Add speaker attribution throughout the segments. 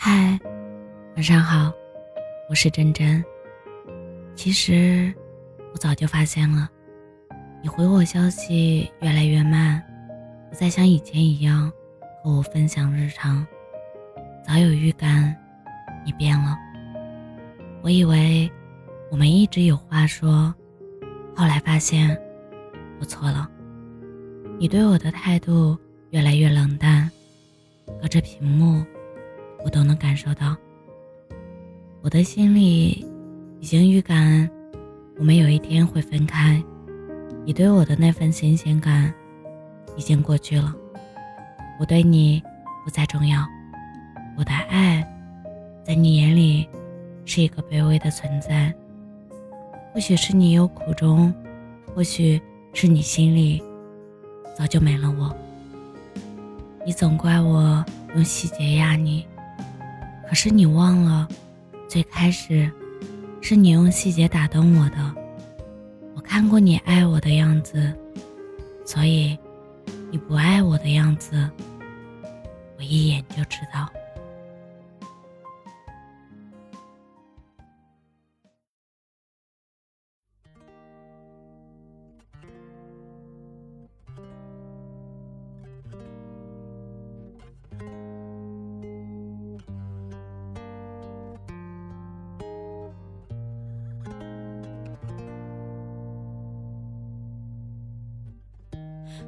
Speaker 1: 嗨，晚上好，我是真真。其实我早就发现了，你回我消息越来越慢，不再像以前一样和我分享日常。早有预感，你变了。我以为我们一直有话说，后来发现我错了。你对我的态度越来越冷淡，隔着屏幕。我都能感受到，我的心里已经预感，我们有一天会分开。你对我的那份新鲜感已经过去了，我对你不再重要。我的爱，在你眼里是一个卑微的存在。或许是你有苦衷，或许是你心里早就没了我。你总怪我用细节压你。可是你忘了，最开始是你用细节打动我的。我看过你爱我的样子，所以你不爱我的样子，我一眼就知道。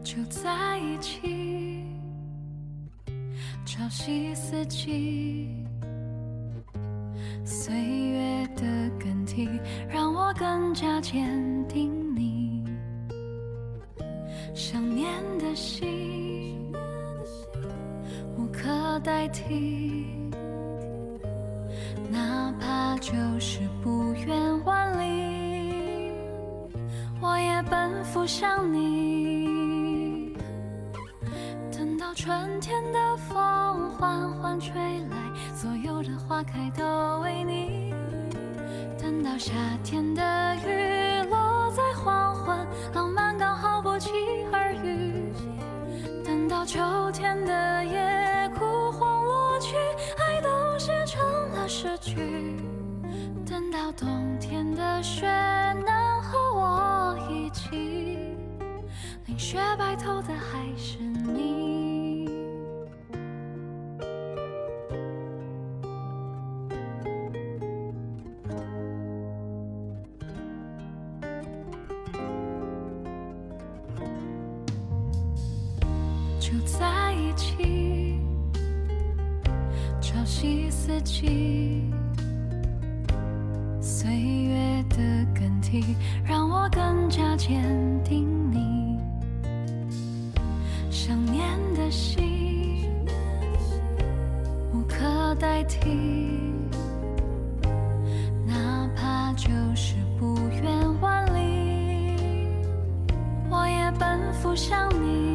Speaker 2: 就在一起，朝夕四季，岁月的更替让我更加坚定你。想念的心无可代替，哪怕就是不远万里，我也奔赴向你。到春天的风缓缓吹来，所有的花开都为你。等到夏天的雨落在黄昏，浪漫刚好不期而遇。等到秋天的夜枯黄落去，爱都写成了诗句。等到冬天的雪能和我一起，淋雪白头的还是你。就在一起，朝夕四季，岁月的更替让我更加坚定你。想念的心无可代替，哪怕就是不远万里，我也奔赴向你。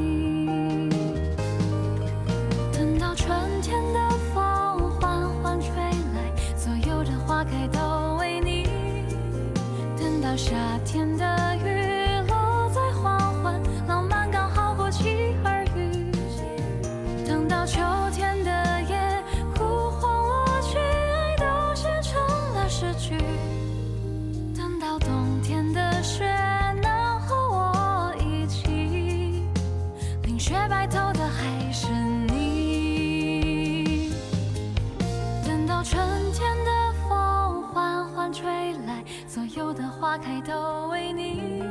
Speaker 2: 都为你，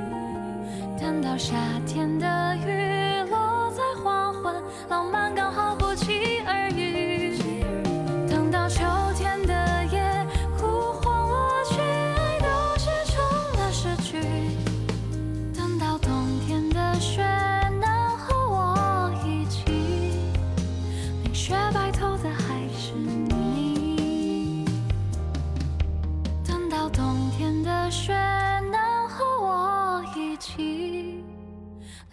Speaker 2: 等到夏天的雨落在黄昏，浪漫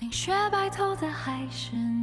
Speaker 2: 我一起，淋雪白头的还是你。